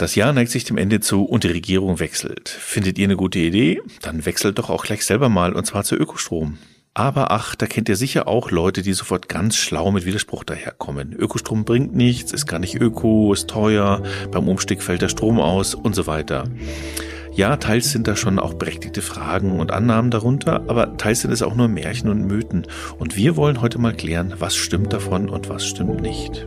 Das Jahr neigt sich dem Ende zu und die Regierung wechselt. Findet ihr eine gute Idee? Dann wechselt doch auch gleich selber mal und zwar zu Ökostrom. Aber ach, da kennt ihr sicher auch Leute, die sofort ganz schlau mit Widerspruch daherkommen. Ökostrom bringt nichts, ist gar nicht öko, ist teuer, beim Umstieg fällt der Strom aus und so weiter. Ja, teils sind da schon auch berechtigte Fragen und Annahmen darunter, aber teils sind es auch nur Märchen und Mythen. Und wir wollen heute mal klären, was stimmt davon und was stimmt nicht.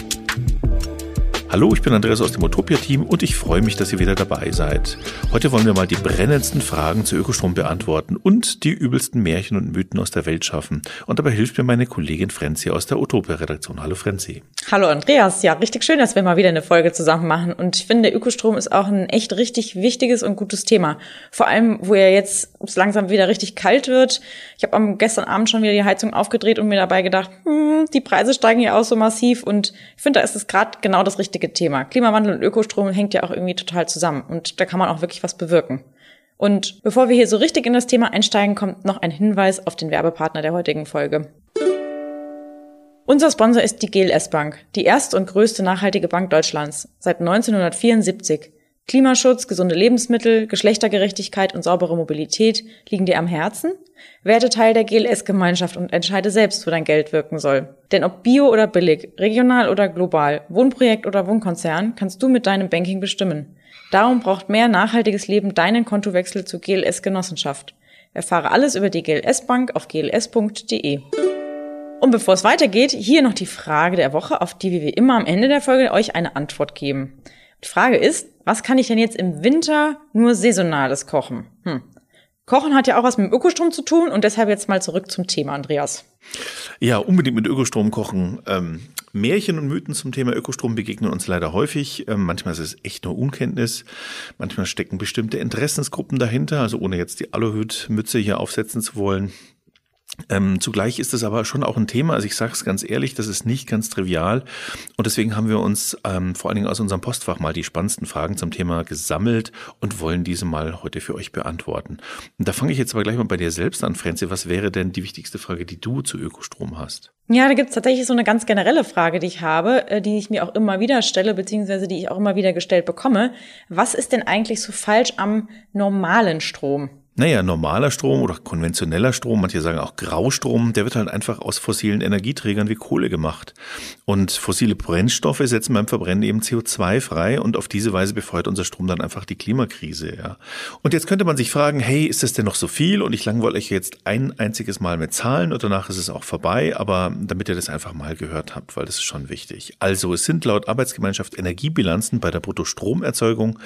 Hallo, ich bin Andreas aus dem Utopia-Team und ich freue mich, dass ihr wieder dabei seid. Heute wollen wir mal die brennendsten Fragen zu Ökostrom beantworten und die übelsten Märchen und Mythen aus der Welt schaffen. Und dabei hilft mir meine Kollegin Frenzi aus der Utopia-Redaktion. Hallo Frenzi. Hallo Andreas. Ja, richtig schön, dass wir mal wieder eine Folge zusammen machen. Und ich finde, Ökostrom ist auch ein echt richtig wichtiges und gutes Thema. Vor allem, wo ja jetzt langsam wieder richtig kalt wird. Ich habe am gestern Abend schon wieder die Heizung aufgedreht und mir dabei gedacht, hm, die Preise steigen ja auch so massiv. Und ich finde, da ist es gerade genau das richtige wichtige Thema. Klimawandel und Ökostrom hängt ja auch irgendwie total zusammen und da kann man auch wirklich was bewirken. Und bevor wir hier so richtig in das Thema einsteigen, kommt noch ein Hinweis auf den Werbepartner der heutigen Folge. Unser Sponsor ist die GLS Bank, die erste und größte nachhaltige Bank Deutschlands, seit 1974. Klimaschutz, gesunde Lebensmittel, Geschlechtergerechtigkeit und saubere Mobilität liegen dir am Herzen? Werde Teil der GLS-Gemeinschaft und entscheide selbst, wo dein Geld wirken soll. Denn ob bio oder billig, regional oder global, Wohnprojekt oder Wohnkonzern, kannst du mit deinem Banking bestimmen. Darum braucht mehr nachhaltiges Leben deinen Kontowechsel zur GLS-Genossenschaft. Erfahre alles über die GLS Bank auf gls.de. Und bevor es weitergeht, hier noch die Frage der Woche, auf die wir wie immer am Ende der Folge euch eine Antwort geben. Die Frage ist, was kann ich denn jetzt im Winter nur saisonales kochen? Hm. Kochen hat ja auch was mit Ökostrom zu tun und deshalb jetzt mal zurück zum Thema, Andreas. Ja, unbedingt mit Ökostrom kochen. Ähm, Märchen und Mythen zum Thema Ökostrom begegnen uns leider häufig. Ähm, manchmal ist es echt nur Unkenntnis. Manchmal stecken bestimmte Interessensgruppen dahinter. Also ohne jetzt die Aluhüt-Mütze hier aufsetzen zu wollen. Ähm, zugleich ist es aber schon auch ein Thema, also ich sage es ganz ehrlich, das ist nicht ganz trivial und deswegen haben wir uns ähm, vor allen Dingen aus unserem Postfach mal die spannendsten Fragen zum Thema gesammelt und wollen diese mal heute für euch beantworten. Und da fange ich jetzt aber gleich mal bei dir selbst an, Franzi. Was wäre denn die wichtigste Frage, die du zu Ökostrom hast? Ja, da gibt es tatsächlich so eine ganz generelle Frage, die ich habe, äh, die ich mir auch immer wieder stelle, beziehungsweise die ich auch immer wieder gestellt bekomme. Was ist denn eigentlich so falsch am normalen Strom? Naja, normaler Strom oder konventioneller Strom, manche sagen auch Graustrom, der wird halt einfach aus fossilen Energieträgern wie Kohle gemacht. Und fossile Brennstoffe setzen beim Verbrennen eben CO2 frei und auf diese Weise befeuert unser Strom dann einfach die Klimakrise, ja. Und jetzt könnte man sich fragen, hey, ist das denn noch so viel? Und ich langweile euch jetzt ein einziges Mal mit Zahlen und danach ist es auch vorbei, aber damit ihr das einfach mal gehört habt, weil das ist schon wichtig. Also, es sind laut Arbeitsgemeinschaft Energiebilanzen bei der Bruttostromerzeugung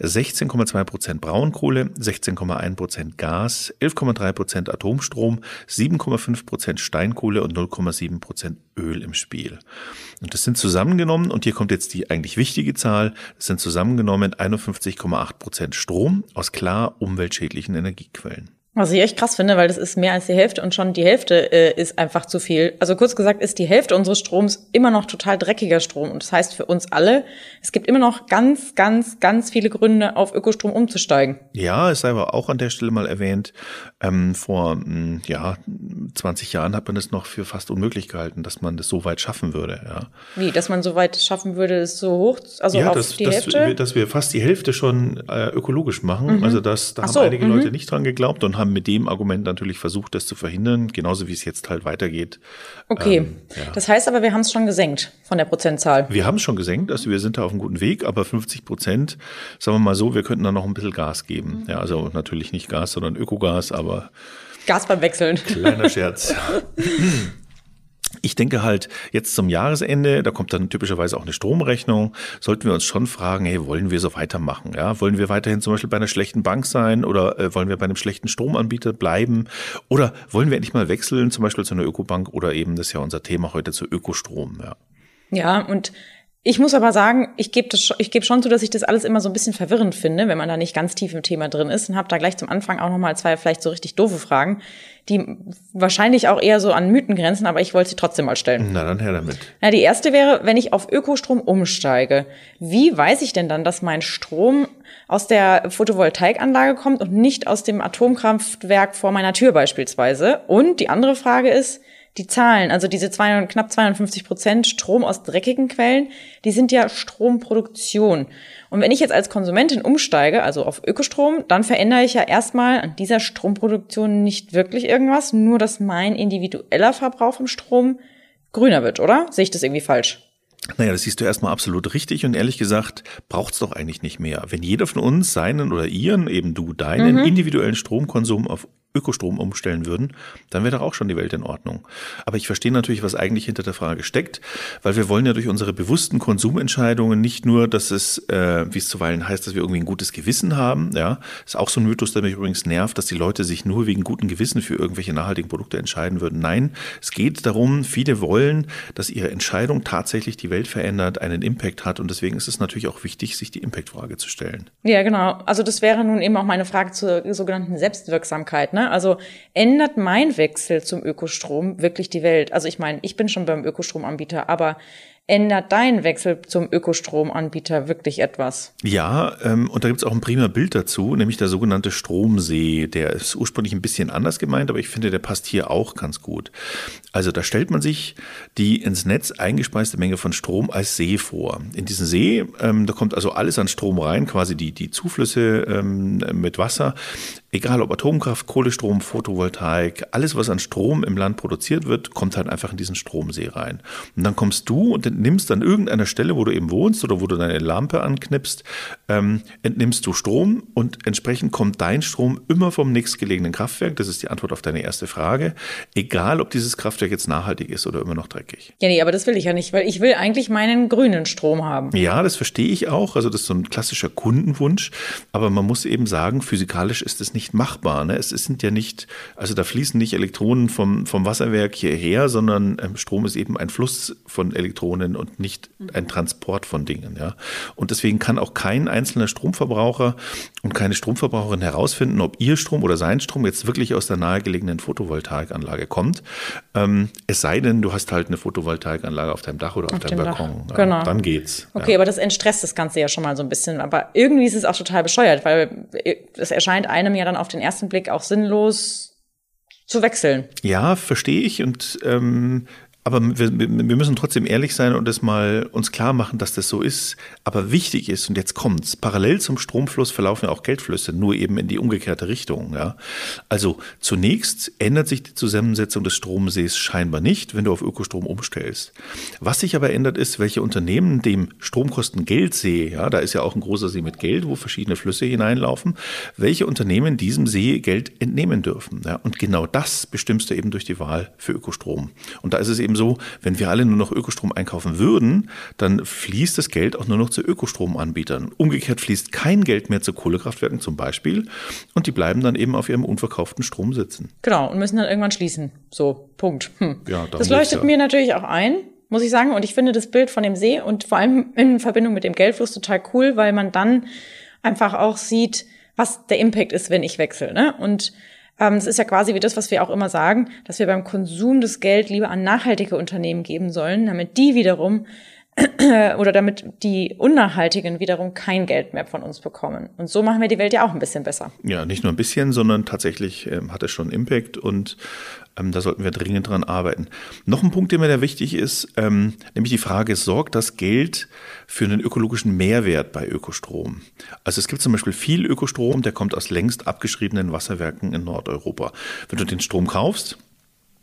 16,2 Prozent Braunkohle, 16,1 Prozent Prozent Gas, 11,3 Prozent Atomstrom, 7,5 Prozent Steinkohle und 0,7 Prozent Öl im Spiel. Und das sind zusammengenommen, und hier kommt jetzt die eigentlich wichtige Zahl, das sind zusammengenommen 51,8 Prozent Strom aus klar umweltschädlichen Energiequellen. Was ich echt krass finde, weil das ist mehr als die Hälfte und schon die Hälfte äh, ist einfach zu viel. Also kurz gesagt ist die Hälfte unseres Stroms immer noch total dreckiger Strom. Und das heißt für uns alle, es gibt immer noch ganz, ganz, ganz viele Gründe, auf Ökostrom umzusteigen. Ja, es sei aber auch an der Stelle mal erwähnt, ähm, vor hm, ja 20 Jahren hat man es noch für fast unmöglich gehalten, dass man das so weit schaffen würde. Ja. Wie, dass man so weit schaffen würde, ist so hoch, also ja, auf das, die Hälfte? dass wir fast die Hälfte schon äh, ökologisch machen. Mhm. Also das, da Ach haben so, einige mhm. Leute nicht dran geglaubt und haben mit dem Argument natürlich versucht, das zu verhindern, genauso wie es jetzt halt weitergeht. Okay, ähm, ja. das heißt aber, wir haben es schon gesenkt von der Prozentzahl. Wir haben es schon gesenkt, also wir sind da auf einem guten Weg, aber 50 Prozent, sagen wir mal so, wir könnten da noch ein bisschen Gas geben. Ja, also natürlich nicht Gas, sondern Ökogas, aber Gas beim Wechseln. Kleiner Scherz. Ich denke halt, jetzt zum Jahresende, da kommt dann typischerweise auch eine Stromrechnung, sollten wir uns schon fragen, hey, wollen wir so weitermachen? Ja, wollen wir weiterhin zum Beispiel bei einer schlechten Bank sein oder äh, wollen wir bei einem schlechten Stromanbieter bleiben? Oder wollen wir endlich mal wechseln, zum Beispiel zu einer Ökobank oder eben, das ist ja unser Thema heute, zu Ökostrom, ja. Ja, und ich muss aber sagen, ich gebe ich geb schon zu, dass ich das alles immer so ein bisschen verwirrend finde, wenn man da nicht ganz tief im Thema drin ist und habe da gleich zum Anfang auch nochmal zwei vielleicht so richtig doofe Fragen, die wahrscheinlich auch eher so an Mythen grenzen, aber ich wollte sie trotzdem mal stellen. Na dann her damit. Na, die erste wäre, wenn ich auf Ökostrom umsteige, wie weiß ich denn dann, dass mein Strom aus der Photovoltaikanlage kommt und nicht aus dem Atomkraftwerk vor meiner Tür beispielsweise? Und die andere Frage ist, die Zahlen, also diese zwei, knapp 52 Prozent Strom aus dreckigen Quellen, die sind ja Stromproduktion. Und wenn ich jetzt als Konsumentin umsteige, also auf Ökostrom, dann verändere ich ja erstmal an dieser Stromproduktion nicht wirklich irgendwas, nur dass mein individueller Verbrauch vom Strom grüner wird, oder? Sehe ich das irgendwie falsch? Naja, das siehst du erstmal absolut richtig und ehrlich gesagt braucht's doch eigentlich nicht mehr. Wenn jeder von uns seinen oder ihren, eben du, deinen mhm. individuellen Stromkonsum auf Ökostrom umstellen würden, dann wäre doch auch schon die Welt in Ordnung. Aber ich verstehe natürlich, was eigentlich hinter der Frage steckt, weil wir wollen ja durch unsere bewussten Konsumentscheidungen nicht nur, dass es, äh, wie es zuweilen heißt, dass wir irgendwie ein gutes Gewissen haben. Ja, ist auch so ein Mythos, der mich übrigens nervt, dass die Leute sich nur wegen gutem Gewissen für irgendwelche nachhaltigen Produkte entscheiden würden. Nein, es geht darum, viele wollen, dass ihre Entscheidung tatsächlich die Welt verändert, einen Impact hat und deswegen ist es natürlich auch wichtig, sich die Impact-Frage zu stellen. Ja, genau. Also das wäre nun eben auch meine Frage zur sogenannten Selbstwirksamkeit. Ne? Ne? Also ändert mein Wechsel zum Ökostrom wirklich die Welt? Also ich meine, ich bin schon beim Ökostromanbieter, aber ändert dein Wechsel zum Ökostromanbieter wirklich etwas? Ja, ähm, und da gibt es auch ein prima Bild dazu, nämlich der sogenannte Stromsee. Der ist ursprünglich ein bisschen anders gemeint, aber ich finde, der passt hier auch ganz gut. Also da stellt man sich die ins Netz eingespeiste Menge von Strom als See vor. In diesen See, ähm, da kommt also alles an Strom rein, quasi die, die Zuflüsse ähm, mit Wasser, egal ob Atomkraft, Kohlestrom, Photovoltaik, alles, was an Strom im Land produziert wird, kommt halt einfach in diesen Stromsee rein. Und dann kommst du und entnimmst an irgendeiner Stelle, wo du eben wohnst oder wo du deine Lampe anknipst, ähm, entnimmst du Strom und entsprechend kommt dein Strom immer vom nächstgelegenen Kraftwerk. Das ist die Antwort auf deine erste Frage. Egal, ob dieses Kraftwerk jetzt nachhaltig ist oder immer noch dreckig. Ja, nee, aber das will ich ja nicht, weil ich will eigentlich meinen grünen Strom haben. Ja, das verstehe ich auch. Also das ist so ein klassischer Kundenwunsch. Aber man muss eben sagen, physikalisch ist es nicht nicht machbar. Ne? Es sind ja nicht, also da fließen nicht Elektronen vom, vom Wasserwerk hierher, sondern ähm, Strom ist eben ein Fluss von Elektronen und nicht ein Transport von Dingen. Ja? Und deswegen kann auch kein einzelner Stromverbraucher und keine Stromverbraucherin herausfinden, ob ihr Strom oder sein Strom jetzt wirklich aus der nahegelegenen Photovoltaikanlage kommt. Ähm, es sei denn, du hast halt eine Photovoltaikanlage auf deinem Dach oder auf, auf deinem Balkon. Ja, genau. Dann geht's. Okay, ja. aber das entstresst das Ganze ja schon mal so ein bisschen. Aber irgendwie ist es auch total bescheuert, weil es erscheint einem ja dann auf den ersten Blick auch sinnlos zu wechseln. Ja, verstehe ich. Und ähm, aber wir, wir, müssen trotzdem ehrlich sein und es mal uns klar machen, dass das so ist. Aber wichtig ist, und jetzt kommt's, parallel zum Stromfluss verlaufen ja auch Geldflüsse, nur eben in die umgekehrte Richtung. Ja? Also zunächst ändert sich die Zusammensetzung des Stromsees scheinbar nicht, wenn du auf Ökostrom umstellst. Was sich aber ändert, ist, welche Unternehmen dem Stromkosten Geldsee, ja, da ist ja auch ein großer See mit Geld, wo verschiedene Flüsse hineinlaufen, welche Unternehmen diesem See Geld entnehmen dürfen. Ja? Und genau das bestimmst du eben durch die Wahl für Ökostrom. Und da ist es eben eben so, wenn wir alle nur noch Ökostrom einkaufen würden, dann fließt das Geld auch nur noch zu Ökostromanbietern. Umgekehrt fließt kein Geld mehr zu Kohlekraftwerken zum Beispiel und die bleiben dann eben auf ihrem unverkauften Strom sitzen. Genau, und müssen dann irgendwann schließen. So, Punkt. Hm. Ja, das leuchtet ja. mir natürlich auch ein muss ich sagen. Und ich finde das Bild von dem See und vor allem in Verbindung mit dem Geldfluss total cool, weil man dann einfach auch sieht, was der Impact ist, wenn ich wechsle. Ne? Und ähm, das ist ja quasi wie das, was wir auch immer sagen, dass wir beim Konsum das Geld lieber an nachhaltige Unternehmen geben sollen, damit die wiederum oder damit die Unnachhaltigen wiederum kein Geld mehr von uns bekommen. Und so machen wir die Welt ja auch ein bisschen besser. Ja, nicht nur ein bisschen, sondern tatsächlich ähm, hat es schon Impact und ähm, da sollten wir dringend dran arbeiten. Noch ein Punkt, der mir da wichtig ist, ähm, nämlich die Frage, sorgt das Geld für einen ökologischen Mehrwert bei Ökostrom? Also es gibt zum Beispiel viel Ökostrom, der kommt aus längst abgeschriebenen Wasserwerken in Nordeuropa. Wenn du den Strom kaufst,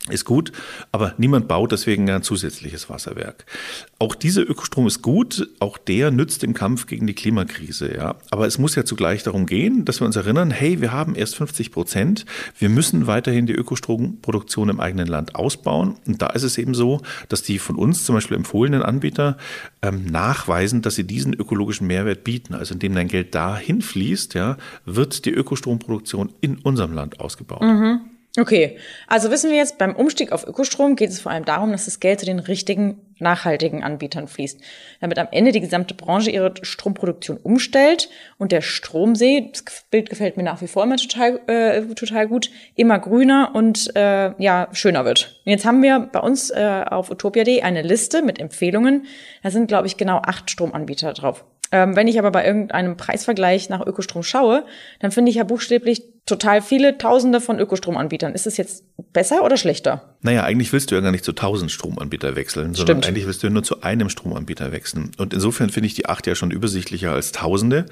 ist gut, aber niemand baut deswegen ein zusätzliches Wasserwerk. Auch dieser Ökostrom ist gut, auch der nützt im Kampf gegen die Klimakrise, ja. Aber es muss ja zugleich darum gehen, dass wir uns erinnern, hey, wir haben erst 50 Prozent, wir müssen weiterhin die Ökostromproduktion im eigenen Land ausbauen. Und da ist es eben so, dass die von uns zum Beispiel empfohlenen Anbieter ähm, nachweisen, dass sie diesen ökologischen Mehrwert bieten. Also indem dein Geld dahin fließt, ja, wird die Ökostromproduktion in unserem Land ausgebaut. Mhm. Okay, also wissen wir jetzt, beim Umstieg auf Ökostrom geht es vor allem darum, dass das Geld zu den richtigen, nachhaltigen Anbietern fließt, damit am Ende die gesamte Branche ihre Stromproduktion umstellt und der Stromsee, das Bild gefällt mir nach wie vor immer total, äh, total gut, immer grüner und äh, ja schöner wird. Und jetzt haben wir bei uns äh, auf utopia.de eine Liste mit Empfehlungen. Da sind, glaube ich, genau acht Stromanbieter drauf. Ähm, wenn ich aber bei irgendeinem Preisvergleich nach Ökostrom schaue, dann finde ich ja buchstäblich total viele Tausende von Ökostromanbietern. Ist es jetzt besser oder schlechter? Naja, eigentlich willst du ja gar nicht zu tausend Stromanbieter wechseln, sondern Stimmt. eigentlich willst du ja nur zu einem Stromanbieter wechseln. Und insofern finde ich die acht ja schon übersichtlicher als Tausende.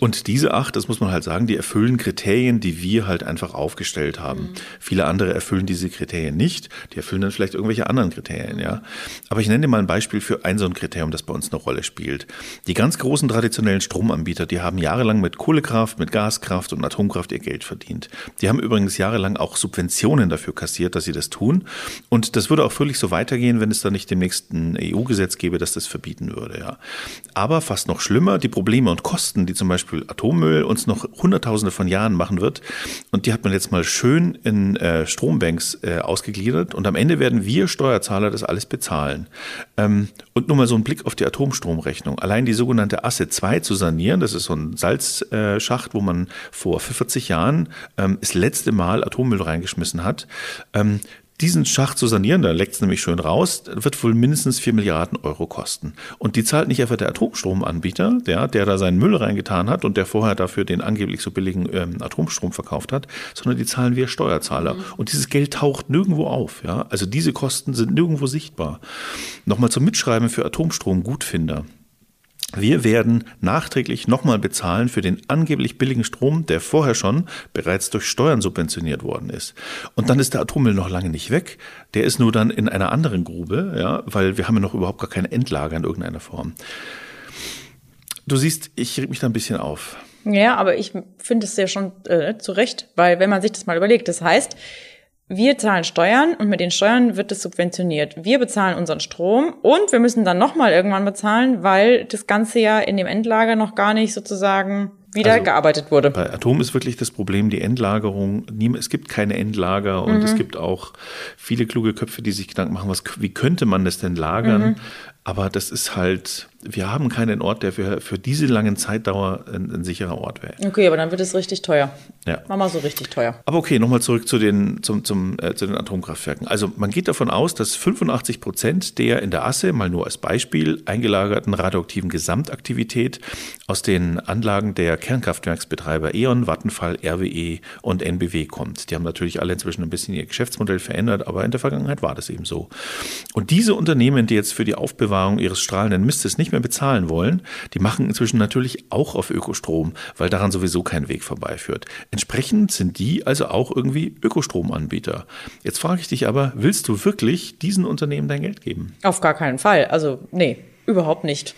Und diese acht, das muss man halt sagen, die erfüllen Kriterien, die wir halt einfach aufgestellt haben. Mhm. Viele andere erfüllen diese Kriterien nicht. Die erfüllen dann vielleicht irgendwelche anderen Kriterien, ja. Aber ich nenne dir mal ein Beispiel für ein so ein Kriterium, das bei uns eine Rolle spielt. Die ganz großen traditionellen Stromanbieter, die haben jahrelang mit Kohlekraft, mit Gaskraft und Atomkraft ihr Geld verdient. Die haben übrigens jahrelang auch Subventionen dafür kassiert, dass sie das tun. Und das würde auch völlig so weitergehen, wenn es da nicht demnächst ein EU-Gesetz gäbe, das das verbieten würde. Ja. Aber fast noch schlimmer, die Probleme und Kosten, die zum Beispiel Atommüll uns noch Hunderttausende von Jahren machen wird. Und die hat man jetzt mal schön in äh, Strombanks äh, ausgegliedert. Und am Ende werden wir Steuerzahler das alles bezahlen. Ähm, und nur mal so ein Blick auf die Atomstromrechnung. Allein die sogenannte Asse 2 zu sanieren, das ist so ein Salzschacht, wo man vor 40 Jahren ähm, das letzte Mal Atommüll reingeschmissen hat. Ähm, diesen Schacht zu sanieren, da leckt es nämlich schön raus, wird wohl mindestens 4 Milliarden Euro kosten. Und die zahlt nicht einfach der Atomstromanbieter, der, der da seinen Müll reingetan hat und der vorher dafür den angeblich so billigen ähm, Atomstrom verkauft hat, sondern die zahlen wir Steuerzahler. Mhm. Und dieses Geld taucht nirgendwo auf. Ja? Also diese Kosten sind nirgendwo sichtbar. Nochmal zum Mitschreiben für Atomstrom-Gutfinder. Wir werden nachträglich nochmal bezahlen für den angeblich billigen Strom, der vorher schon bereits durch Steuern subventioniert worden ist. Und dann ist der Atommüll noch lange nicht weg. Der ist nur dann in einer anderen Grube, ja, weil wir haben ja noch überhaupt gar keine Endlager in irgendeiner Form. Du siehst, ich reg mich da ein bisschen auf. Ja, aber ich finde es ja schon äh, zu Recht, weil wenn man sich das mal überlegt, das heißt, wir zahlen Steuern und mit den Steuern wird es subventioniert. Wir bezahlen unseren Strom und wir müssen dann nochmal irgendwann bezahlen, weil das Ganze ja in dem Endlager noch gar nicht sozusagen wieder also, gearbeitet wurde. Bei Atom ist wirklich das Problem die Endlagerung. Es gibt keine Endlager und mhm. es gibt auch viele kluge Köpfe, die sich Gedanken machen, was, wie könnte man das denn lagern? Mhm. Aber das ist halt, wir haben keinen Ort, der für, für diese langen Zeitdauer ein, ein sicherer Ort wäre. Okay, aber dann wird es richtig teuer. Ja. Mach mal so richtig teuer. Aber okay, nochmal zurück zu den, zum, zum, äh, zu den Atomkraftwerken. Also man geht davon aus, dass 85 Prozent der in der Asse, mal nur als Beispiel, eingelagerten radioaktiven Gesamtaktivität aus den Anlagen der Kernkraftwerksbetreiber E.ON, Vattenfall, RWE und NBW kommt. Die haben natürlich alle inzwischen ein bisschen ihr Geschäftsmodell verändert, aber in der Vergangenheit war das eben so. Und diese Unternehmen, die jetzt für die Aufbewahrung ihres strahlenden Mistes nicht mehr bezahlen wollen, die machen inzwischen natürlich auch auf Ökostrom, weil daran sowieso kein Weg vorbeiführt. Entsprechend sind die also auch irgendwie Ökostromanbieter. Jetzt frage ich dich aber, willst du wirklich diesen Unternehmen dein Geld geben? Auf gar keinen Fall. Also nee, überhaupt nicht.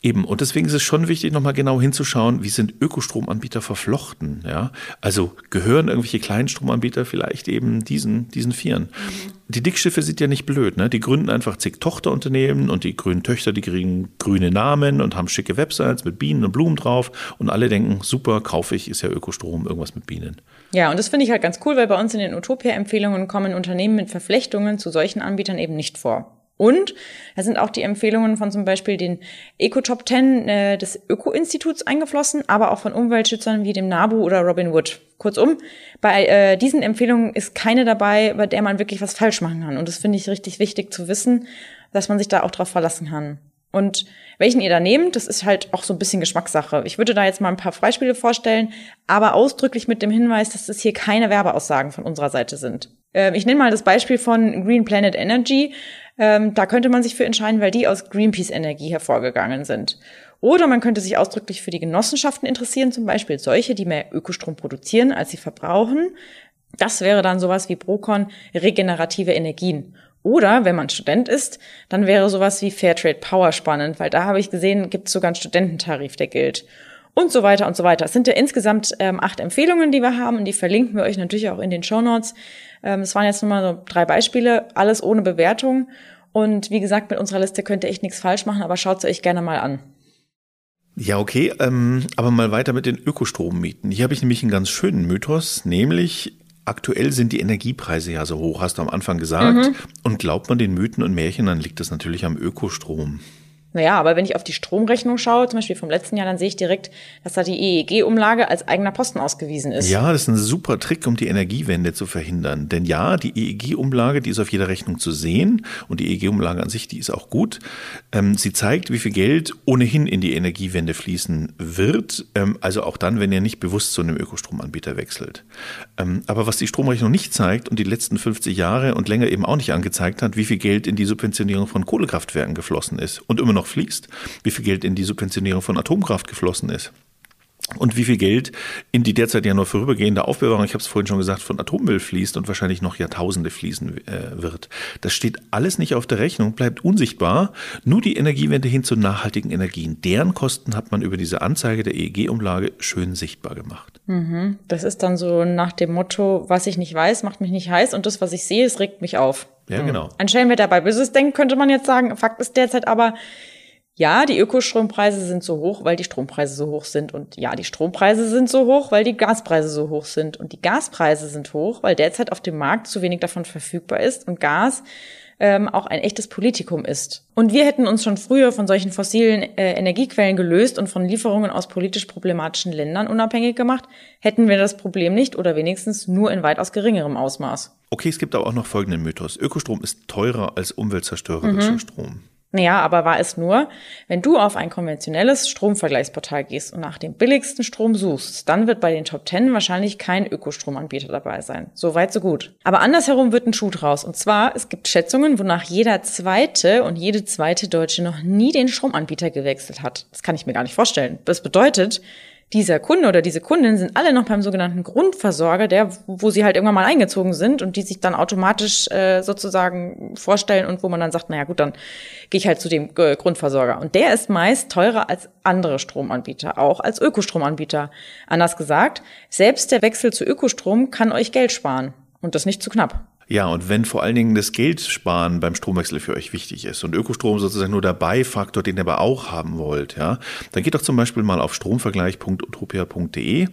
Eben, und deswegen ist es schon wichtig, nochmal genau hinzuschauen, wie sind Ökostromanbieter verflochten. Ja? Also gehören irgendwelche kleinen Stromanbieter vielleicht eben diesen, diesen Vieren. Mhm. Die Dickschiffe sind ja nicht blöd, ne? Die gründen einfach zig Tochterunternehmen und die grünen Töchter, die kriegen grüne Namen und haben schicke Websites mit Bienen und Blumen drauf und alle denken, super, kaufe ich, ist ja Ökostrom, irgendwas mit Bienen. Ja, und das finde ich halt ganz cool, weil bei uns in den Utopia-Empfehlungen kommen Unternehmen mit Verflechtungen zu solchen Anbietern eben nicht vor. Und da sind auch die Empfehlungen von zum Beispiel den Eco-Top 10 äh, des Öko-Instituts eingeflossen, aber auch von Umweltschützern wie dem NABU oder Robin Wood. Kurzum, bei äh, diesen Empfehlungen ist keine dabei, bei der man wirklich was falsch machen kann. Und das finde ich richtig wichtig zu wissen, dass man sich da auch drauf verlassen kann. Und welchen ihr da nehmt, das ist halt auch so ein bisschen Geschmackssache. Ich würde da jetzt mal ein paar Beispiele vorstellen, aber ausdrücklich mit dem Hinweis, dass es hier keine Werbeaussagen von unserer Seite sind. Ähm, ich nenne mal das Beispiel von Green Planet Energy. Ähm, da könnte man sich für entscheiden, weil die aus Greenpeace Energie hervorgegangen sind. Oder man könnte sich ausdrücklich für die Genossenschaften interessieren, zum Beispiel solche, die mehr Ökostrom produzieren, als sie verbrauchen. Das wäre dann sowas wie Procon regenerative Energien. Oder wenn man Student ist, dann wäre sowas wie Fairtrade Power spannend, weil da habe ich gesehen, gibt es sogar einen Studententarif, der gilt. Und so weiter und so weiter. Es sind ja insgesamt ähm, acht Empfehlungen, die wir haben und die verlinken wir euch natürlich auch in den Show Notes. Ähm, das waren jetzt nur mal so drei Beispiele, alles ohne Bewertung. Und wie gesagt, mit unserer Liste könnt ihr echt nichts falsch machen, aber schaut sie euch gerne mal an. Ja, okay, ähm, aber mal weiter mit den Ökostrommieten. Hier habe ich nämlich einen ganz schönen Mythos, nämlich aktuell sind die Energiepreise ja so hoch, hast du am Anfang gesagt. Mhm. Und glaubt man den Mythen und Märchen, dann liegt das natürlich am Ökostrom. Naja, aber wenn ich auf die Stromrechnung schaue, zum Beispiel vom letzten Jahr, dann sehe ich direkt, dass da die EEG-Umlage als eigener Posten ausgewiesen ist. Ja, das ist ein super Trick, um die Energiewende zu verhindern. Denn ja, die EEG-Umlage, die ist auf jeder Rechnung zu sehen und die EEG-Umlage an sich, die ist auch gut. Ähm, sie zeigt, wie viel Geld ohnehin in die Energiewende fließen wird, ähm, also auch dann, wenn ihr nicht bewusst zu einem Ökostromanbieter wechselt. Ähm, aber was die Stromrechnung nicht zeigt und die letzten 50 Jahre und länger eben auch nicht angezeigt hat, wie viel Geld in die Subventionierung von Kohlekraftwerken geflossen ist und immer noch fließt, wie viel Geld in die Subventionierung von Atomkraft geflossen ist und wie viel Geld in die derzeit ja nur vorübergehende Aufbewahrung, ich habe es vorhin schon gesagt, von Atommüll fließt und wahrscheinlich noch Jahrtausende fließen äh, wird. Das steht alles nicht auf der Rechnung, bleibt unsichtbar. Nur die Energiewende hin zu nachhaltigen Energien. Deren Kosten hat man über diese Anzeige der EEG-Umlage schön sichtbar gemacht. Mhm. Das ist dann so nach dem Motto, was ich nicht weiß, macht mich nicht heiß und das, was ich sehe, es regt mich auf. Ja, genau. Ein Schelm, wer dabei Böses denkt, könnte man jetzt sagen. Fakt ist derzeit aber, ja, die Ökostrompreise sind so hoch, weil die Strompreise so hoch sind. Und ja, die Strompreise sind so hoch, weil die Gaspreise so hoch sind. Und die Gaspreise sind hoch, weil derzeit auf dem Markt zu wenig davon verfügbar ist und Gas ähm, auch ein echtes Politikum ist. Und wir hätten uns schon früher von solchen fossilen äh, Energiequellen gelöst und von Lieferungen aus politisch problematischen Ländern unabhängig gemacht, hätten wir das Problem nicht oder wenigstens nur in weitaus geringerem Ausmaß. Okay, es gibt aber auch noch folgenden Mythos. Ökostrom ist teurer als umweltzerstörerischer mhm. Strom. Naja, aber war es nur, wenn du auf ein konventionelles Stromvergleichsportal gehst und nach dem billigsten Strom suchst, dann wird bei den Top 10 wahrscheinlich kein Ökostromanbieter dabei sein. So weit, so gut. Aber andersherum wird ein Schuh draus. Und zwar, es gibt Schätzungen, wonach jeder zweite und jede zweite Deutsche noch nie den Stromanbieter gewechselt hat. Das kann ich mir gar nicht vorstellen. Das bedeutet, dieser Kunde oder diese Kundin sind alle noch beim sogenannten Grundversorger, der, wo sie halt irgendwann mal eingezogen sind und die sich dann automatisch äh, sozusagen vorstellen und wo man dann sagt, naja gut, dann gehe ich halt zu dem äh, Grundversorger. Und der ist meist teurer als andere Stromanbieter, auch als Ökostromanbieter. Anders gesagt, selbst der Wechsel zu Ökostrom kann euch Geld sparen. Und das nicht zu knapp. Ja, und wenn vor allen Dingen das Geldsparen beim Stromwechsel für euch wichtig ist und Ökostrom sozusagen nur der Beifaktor, den ihr aber auch haben wollt, ja, dann geht doch zum Beispiel mal auf stromvergleich.utopia.de.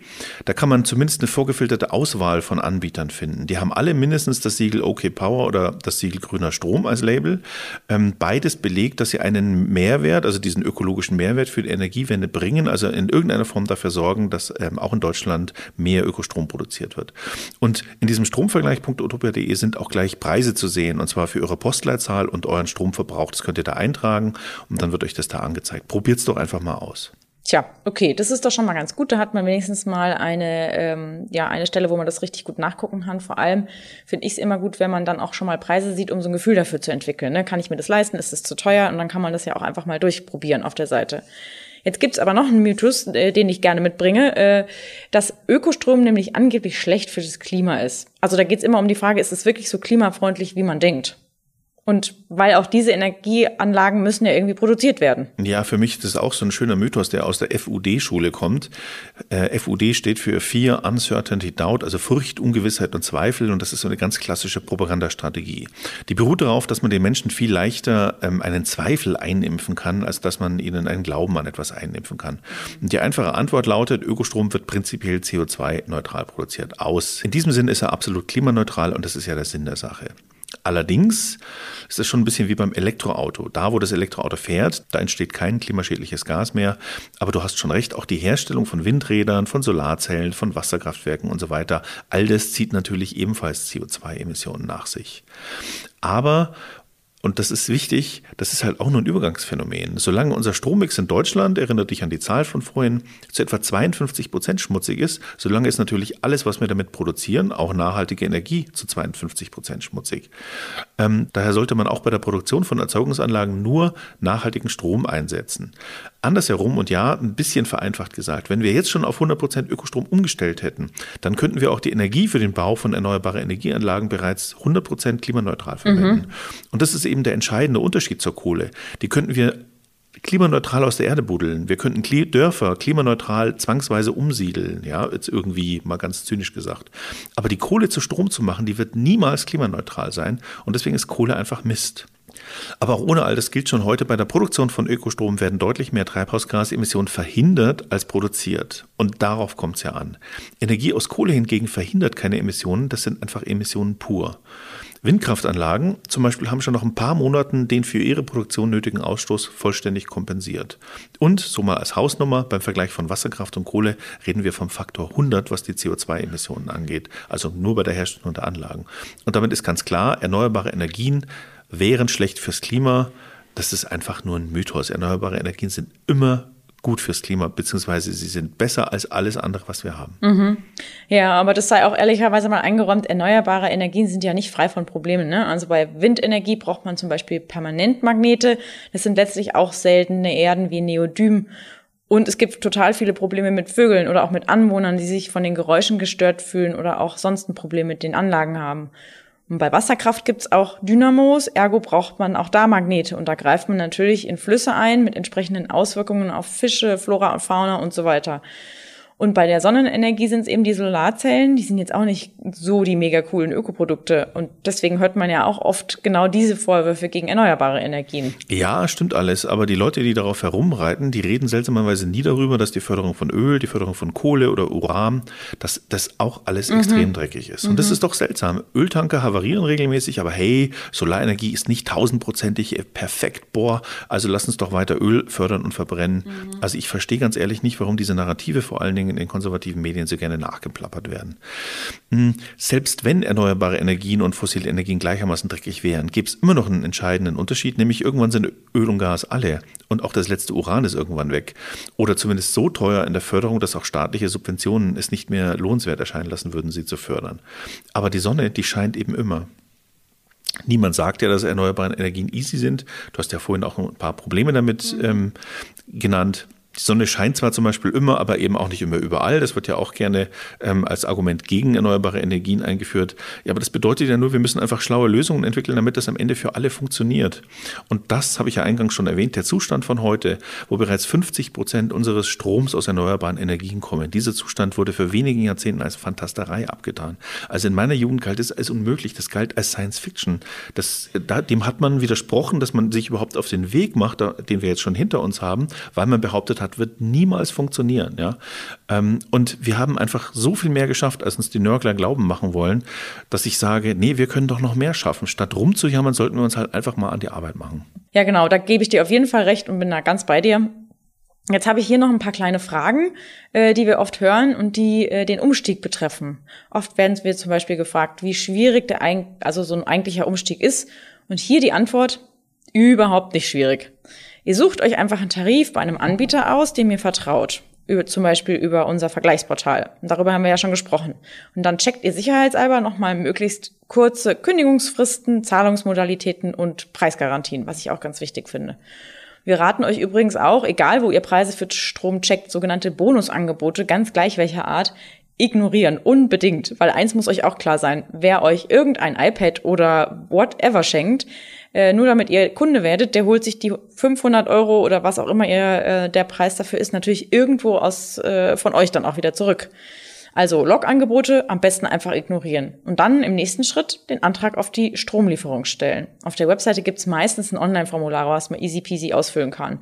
Da kann man zumindest eine vorgefilterte Auswahl von Anbietern finden. Die haben alle mindestens das Siegel OK Power oder das Siegel grüner Strom als Label. Ähm, beides belegt, dass sie einen Mehrwert, also diesen ökologischen Mehrwert für die Energiewende bringen, also in irgendeiner Form dafür sorgen, dass ähm, auch in Deutschland mehr Ökostrom produziert wird. Und in diesem Stromvergleich.utopia.de sind sind auch gleich Preise zu sehen, und zwar für Ihre Postleitzahl und euren Stromverbrauch. Das könnt ihr da eintragen und dann wird euch das da angezeigt. Probiert es doch einfach mal aus. Tja, okay, das ist doch schon mal ganz gut. Da hat man wenigstens mal eine, ähm, ja, eine Stelle, wo man das richtig gut nachgucken kann. Vor allem finde ich es immer gut, wenn man dann auch schon mal Preise sieht, um so ein Gefühl dafür zu entwickeln. Ne? Kann ich mir das leisten? Ist es zu teuer? Und dann kann man das ja auch einfach mal durchprobieren auf der Seite. Jetzt gibt's aber noch einen Mythos, äh, den ich gerne mitbringe, äh, dass Ökostrom nämlich angeblich schlecht für das Klima ist. Also da geht's immer um die Frage, ist es wirklich so klimafreundlich, wie man denkt? Und weil auch diese Energieanlagen müssen ja irgendwie produziert werden. Ja, für mich ist das auch so ein schöner Mythos, der aus der FUD-Schule kommt. Äh, FUD steht für Fear, Uncertainty, Doubt, also Furcht, Ungewissheit und Zweifel. Und das ist so eine ganz klassische Propagandastrategie. Die beruht darauf, dass man den Menschen viel leichter ähm, einen Zweifel einimpfen kann, als dass man ihnen einen Glauben an etwas einimpfen kann. Und die einfache Antwort lautet, Ökostrom wird prinzipiell CO2-neutral produziert. Aus. In diesem Sinn ist er absolut klimaneutral und das ist ja der Sinn der Sache. Allerdings ist es schon ein bisschen wie beim Elektroauto. Da, wo das Elektroauto fährt, da entsteht kein klimaschädliches Gas mehr. Aber du hast schon recht, auch die Herstellung von Windrädern, von Solarzellen, von Wasserkraftwerken und so weiter, all das zieht natürlich ebenfalls CO2-Emissionen nach sich. Aber und das ist wichtig, das ist halt auch nur ein Übergangsphänomen. Solange unser Strommix in Deutschland, erinnert dich an die Zahl von vorhin, zu etwa 52 Prozent schmutzig ist, solange ist natürlich alles, was wir damit produzieren, auch nachhaltige Energie zu 52 Prozent schmutzig. Ähm, daher sollte man auch bei der Produktion von Erzeugungsanlagen nur nachhaltigen Strom einsetzen. Andersherum und ja, ein bisschen vereinfacht gesagt, wenn wir jetzt schon auf 100 Prozent Ökostrom umgestellt hätten, dann könnten wir auch die Energie für den Bau von erneuerbaren Energieanlagen bereits 100 Prozent klimaneutral verwenden. Mhm. Und das ist eben der entscheidende Unterschied zur Kohle. Die könnten wir klimaneutral aus der Erde buddeln. Wir könnten Dörfer klimaneutral zwangsweise umsiedeln, ja, jetzt irgendwie mal ganz zynisch gesagt. Aber die Kohle zu Strom zu machen, die wird niemals klimaneutral sein und deswegen ist Kohle einfach Mist. Aber auch ohne all das gilt schon heute, bei der Produktion von Ökostrom werden deutlich mehr Treibhausgasemissionen verhindert als produziert. Und darauf kommt es ja an. Energie aus Kohle hingegen verhindert keine Emissionen, das sind einfach Emissionen pur. Windkraftanlagen zum Beispiel haben schon nach ein paar Monaten den für ihre Produktion nötigen Ausstoß vollständig kompensiert. Und so mal als Hausnummer beim Vergleich von Wasserkraft und Kohle reden wir vom Faktor 100, was die CO2-Emissionen angeht. Also nur bei der Herstellung der Anlagen. Und damit ist ganz klar, erneuerbare Energien wären schlecht fürs Klima. Das ist einfach nur ein Mythos. Erneuerbare Energien sind immer gut fürs Klima, beziehungsweise sie sind besser als alles andere, was wir haben. Mhm. Ja, aber das sei auch ehrlicherweise mal eingeräumt, erneuerbare Energien sind ja nicht frei von Problemen. Ne? Also bei Windenergie braucht man zum Beispiel Permanentmagnete. Das sind letztlich auch seltene Erden wie Neodym. Und es gibt total viele Probleme mit Vögeln oder auch mit Anwohnern, die sich von den Geräuschen gestört fühlen oder auch sonst ein Problem mit den Anlagen haben. Und bei Wasserkraft gibt's auch Dynamos, ergo braucht man auch da Magnete. Und da greift man natürlich in Flüsse ein mit entsprechenden Auswirkungen auf Fische, Flora und Fauna und so weiter. Und bei der Sonnenenergie sind es eben die Solarzellen, die sind jetzt auch nicht so die mega coolen Ökoprodukte. Und deswegen hört man ja auch oft genau diese Vorwürfe gegen erneuerbare Energien. Ja, stimmt alles. Aber die Leute, die darauf herumreiten, die reden seltsamerweise nie darüber, dass die Förderung von Öl, die Förderung von Kohle oder Uran, dass das auch alles mhm. extrem dreckig ist. Und mhm. das ist doch seltsam. Öltanker havarieren regelmäßig, aber hey, Solarenergie ist nicht tausendprozentig perfekt. Boah, also lass uns doch weiter Öl fördern und verbrennen. Mhm. Also ich verstehe ganz ehrlich nicht, warum diese Narrative vor allen Dingen Dingen in den konservativen Medien so gerne nachgeplappert werden. Hm, selbst wenn erneuerbare Energien und fossile Energien gleichermaßen dreckig wären, gäbe es immer noch einen entscheidenden Unterschied, nämlich irgendwann sind Öl und Gas alle und auch das letzte Uran ist irgendwann weg. Oder zumindest so teuer in der Förderung, dass auch staatliche Subventionen es nicht mehr lohnenswert erscheinen lassen würden, sie zu fördern. Aber die Sonne, die scheint eben immer. Niemand sagt ja, dass erneuerbare Energien easy sind. Du hast ja vorhin auch ein paar Probleme damit ähm, genannt. Die Sonne scheint zwar zum Beispiel immer, aber eben auch nicht immer überall. Das wird ja auch gerne ähm, als Argument gegen erneuerbare Energien eingeführt. Ja, aber das bedeutet ja nur, wir müssen einfach schlaue Lösungen entwickeln, damit das am Ende für alle funktioniert. Und das habe ich ja eingangs schon erwähnt. Der Zustand von heute, wo bereits 50 Prozent unseres Stroms aus erneuerbaren Energien kommen, dieser Zustand wurde für wenigen Jahrzehnten als Fantasterei abgetan. Also in meiner Jugend galt es als unmöglich. Das galt als Science Fiction. Das, da, dem hat man widersprochen, dass man sich überhaupt auf den Weg macht, den wir jetzt schon hinter uns haben, weil man behauptet hat, hat, wird niemals funktionieren. Ja? Ähm, und wir haben einfach so viel mehr geschafft, als uns die Nörgler glauben machen wollen, dass ich sage, nee, wir können doch noch mehr schaffen. Statt rumzujammern, sollten wir uns halt einfach mal an die Arbeit machen. Ja, genau, da gebe ich dir auf jeden Fall recht und bin da ganz bei dir. Jetzt habe ich hier noch ein paar kleine Fragen, äh, die wir oft hören und die äh, den Umstieg betreffen. Oft werden wir zum Beispiel gefragt, wie schwierig der ein, also so ein eigentlicher Umstieg ist. Und hier die Antwort, überhaupt nicht schwierig. Ihr sucht euch einfach einen Tarif bei einem Anbieter aus, dem ihr vertraut. Über, zum Beispiel über unser Vergleichsportal. Darüber haben wir ja schon gesprochen. Und dann checkt ihr sicherheitshalber nochmal möglichst kurze Kündigungsfristen, Zahlungsmodalitäten und Preisgarantien, was ich auch ganz wichtig finde. Wir raten euch übrigens auch, egal wo ihr Preise für Strom checkt, sogenannte Bonusangebote, ganz gleich welcher Art, ignorieren, unbedingt, weil eins muss euch auch klar sein, wer euch irgendein iPad oder whatever schenkt, äh, nur damit ihr Kunde werdet, der holt sich die 500 Euro oder was auch immer ihr, äh, der Preis dafür ist, natürlich irgendwo aus äh, von euch dann auch wieder zurück. Also Logangebote am besten einfach ignorieren und dann im nächsten Schritt den Antrag auf die Stromlieferung stellen. Auf der Webseite gibt's meistens ein Online-Formular, was man easy peasy ausfüllen kann.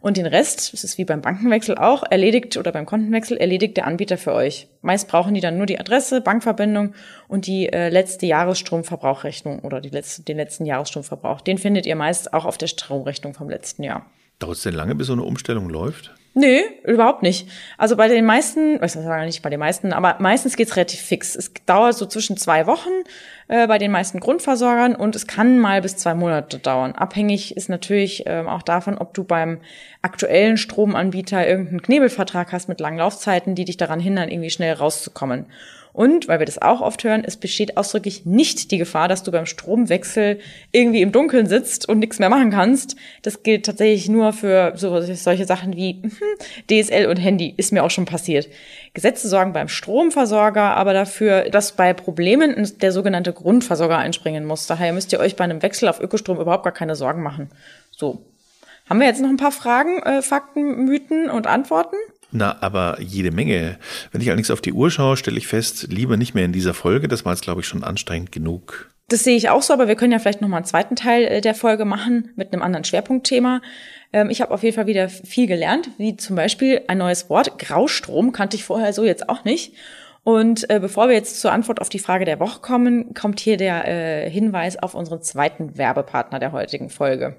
Und den Rest, das ist wie beim Bankenwechsel auch, erledigt oder beim Kontenwechsel erledigt der Anbieter für euch. Meist brauchen die dann nur die Adresse, Bankverbindung und die äh, letzte Jahresstromverbrauchrechnung oder die letzte, den letzten Jahresstromverbrauch. Den findet ihr meist auch auf der Stromrechnung vom letzten Jahr. Dauert es denn lange, bis so eine Umstellung läuft? Nee, überhaupt nicht. Also bei den meisten, ich sage nicht bei den meisten, aber meistens geht's relativ fix. Es dauert so zwischen zwei Wochen äh, bei den meisten Grundversorgern und es kann mal bis zwei Monate dauern. Abhängig ist natürlich ähm, auch davon, ob du beim aktuellen Stromanbieter irgendeinen Knebelvertrag hast mit langen Laufzeiten, die dich daran hindern, irgendwie schnell rauszukommen. Und, weil wir das auch oft hören, es besteht ausdrücklich nicht die Gefahr, dass du beim Stromwechsel irgendwie im Dunkeln sitzt und nichts mehr machen kannst. Das gilt tatsächlich nur für so, solche Sachen wie hm, DSL und Handy. Ist mir auch schon passiert. Gesetze sorgen beim Stromversorger aber dafür, dass bei Problemen der sogenannte Grundversorger einspringen muss. Daher müsst ihr euch bei einem Wechsel auf Ökostrom überhaupt gar keine Sorgen machen. So. Haben wir jetzt noch ein paar Fragen, äh, Fakten, Mythen und Antworten? Na, aber jede Menge. Wenn ich allerdings auf die Uhr schaue, stelle ich fest, lieber nicht mehr in dieser Folge. Das war jetzt, glaube ich, schon anstrengend genug. Das sehe ich auch so, aber wir können ja vielleicht noch mal einen zweiten Teil äh, der Folge machen mit einem anderen Schwerpunktthema. Ähm, ich habe auf jeden Fall wieder viel gelernt, wie zum Beispiel ein neues Wort. Graustrom kannte ich vorher so jetzt auch nicht. Und äh, bevor wir jetzt zur Antwort auf die Frage der Woche kommen, kommt hier der äh, Hinweis auf unseren zweiten Werbepartner der heutigen Folge.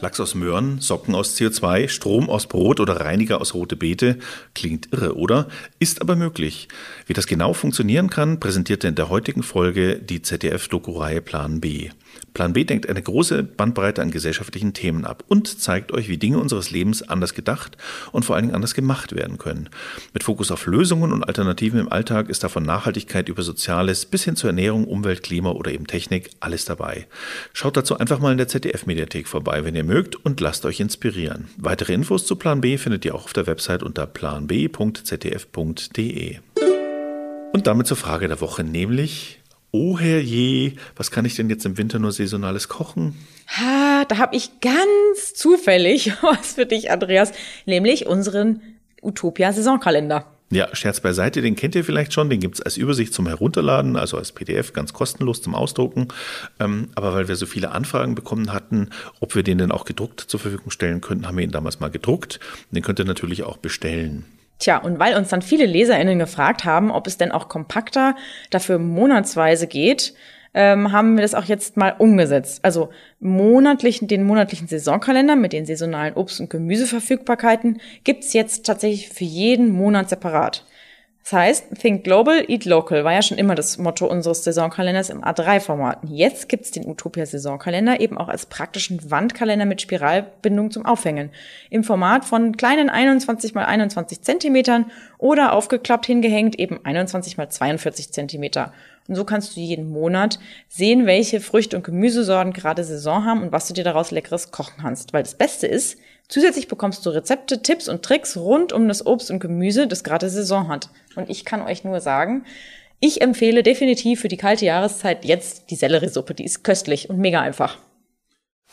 Lachs aus Möhren, Socken aus CO2, Strom aus Brot oder Reiniger aus rote Beete. Klingt irre, oder? Ist aber möglich. Wie das genau funktionieren kann, präsentierte in der heutigen Folge die ZDF-Doku-Reihe Plan B. Plan B denkt eine große Bandbreite an gesellschaftlichen Themen ab und zeigt euch, wie Dinge unseres Lebens anders gedacht und vor allen Dingen anders gemacht werden können. Mit Fokus auf Lösungen und Alternativen im Alltag ist da von Nachhaltigkeit über Soziales bis hin zur Ernährung, Umwelt, Klima oder eben Technik alles dabei. Schaut dazu einfach mal in der ZDF-Mediathek vorbei, wenn ihr mögt und lasst euch inspirieren. Weitere Infos zu Plan B findet ihr auch auf der Website unter planb.zdf.de. Und damit zur Frage der Woche, nämlich Oh herrje, was kann ich denn jetzt im Winter nur saisonales kochen? Ha, da habe ich ganz zufällig was für dich, Andreas, nämlich unseren Utopia-Saisonkalender. Ja, Scherz beiseite, den kennt ihr vielleicht schon, den gibt's als Übersicht zum Herunterladen, also als PDF, ganz kostenlos zum Ausdrucken. Ähm, aber weil wir so viele Anfragen bekommen hatten, ob wir den denn auch gedruckt zur Verfügung stellen könnten, haben wir ihn damals mal gedruckt. Den könnt ihr natürlich auch bestellen. Tja, und weil uns dann viele LeserInnen gefragt haben, ob es denn auch kompakter dafür monatsweise geht, ähm, haben wir das auch jetzt mal umgesetzt. Also monatlichen, den monatlichen Saisonkalender mit den saisonalen Obst- und Gemüseverfügbarkeiten gibt's jetzt tatsächlich für jeden Monat separat. Das heißt, Think Global, Eat Local war ja schon immer das Motto unseres Saisonkalenders im A3-Format. Jetzt gibt's den Utopia Saisonkalender eben auch als praktischen Wandkalender mit Spiralbindung zum Aufhängen. Im Format von kleinen 21 mal 21 Zentimetern oder aufgeklappt hingehängt eben 21 mal 42 Zentimeter. Und so kannst du jeden Monat sehen, welche Früchte und Gemüsesorten gerade Saison haben und was du dir daraus leckeres kochen kannst. Weil das Beste ist, Zusätzlich bekommst du Rezepte, Tipps und Tricks rund um das Obst und Gemüse, das gerade Saison hat. Und ich kann euch nur sagen, ich empfehle definitiv für die kalte Jahreszeit jetzt die Selleriesuppe. Die ist köstlich und mega einfach.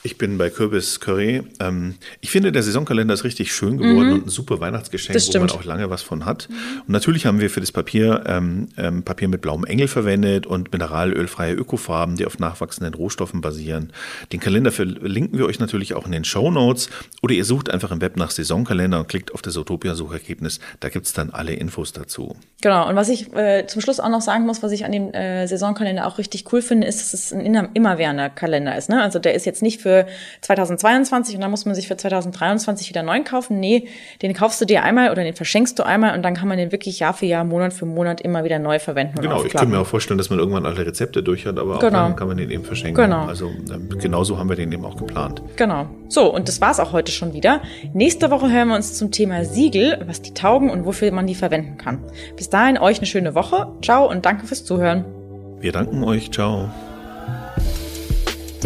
Ich bin bei Kürbis Curry. Ähm, ich finde, der Saisonkalender ist richtig schön geworden mhm. und ein super Weihnachtsgeschenk, wo man auch lange was von hat. Und natürlich haben wir für das Papier ähm, ähm, Papier mit blauem Engel verwendet und mineralölfreie Ökofarben, die auf nachwachsenden Rohstoffen basieren. Den Kalender verlinken wir euch natürlich auch in den Show Notes oder ihr sucht einfach im Web nach Saisonkalender und klickt auf das Utopia-Suchergebnis. Da gibt's dann alle Infos dazu. Genau. Und was ich äh, zum Schluss auch noch sagen muss, was ich an dem äh, Saisonkalender auch richtig cool finde, ist, dass es ein immerwährender Kalender ist. Ne? Also der ist jetzt nicht für für 2022 und dann muss man sich für 2023 wieder neu kaufen. Nee, den kaufst du dir einmal oder den verschenkst du einmal und dann kann man den wirklich Jahr für Jahr, Monat für Monat immer wieder neu verwenden. Genau, ich kann mir auch vorstellen, dass man irgendwann alle Rezepte durch hat, aber genau. auch dann kann man den eben verschenken. Genau. Also ähm, genauso haben wir den eben auch geplant. Genau. So, und das war's auch heute schon wieder. Nächste Woche hören wir uns zum Thema Siegel, was die taugen und wofür man die verwenden kann. Bis dahin euch eine schöne Woche. Ciao und danke fürs Zuhören. Wir danken euch. Ciao.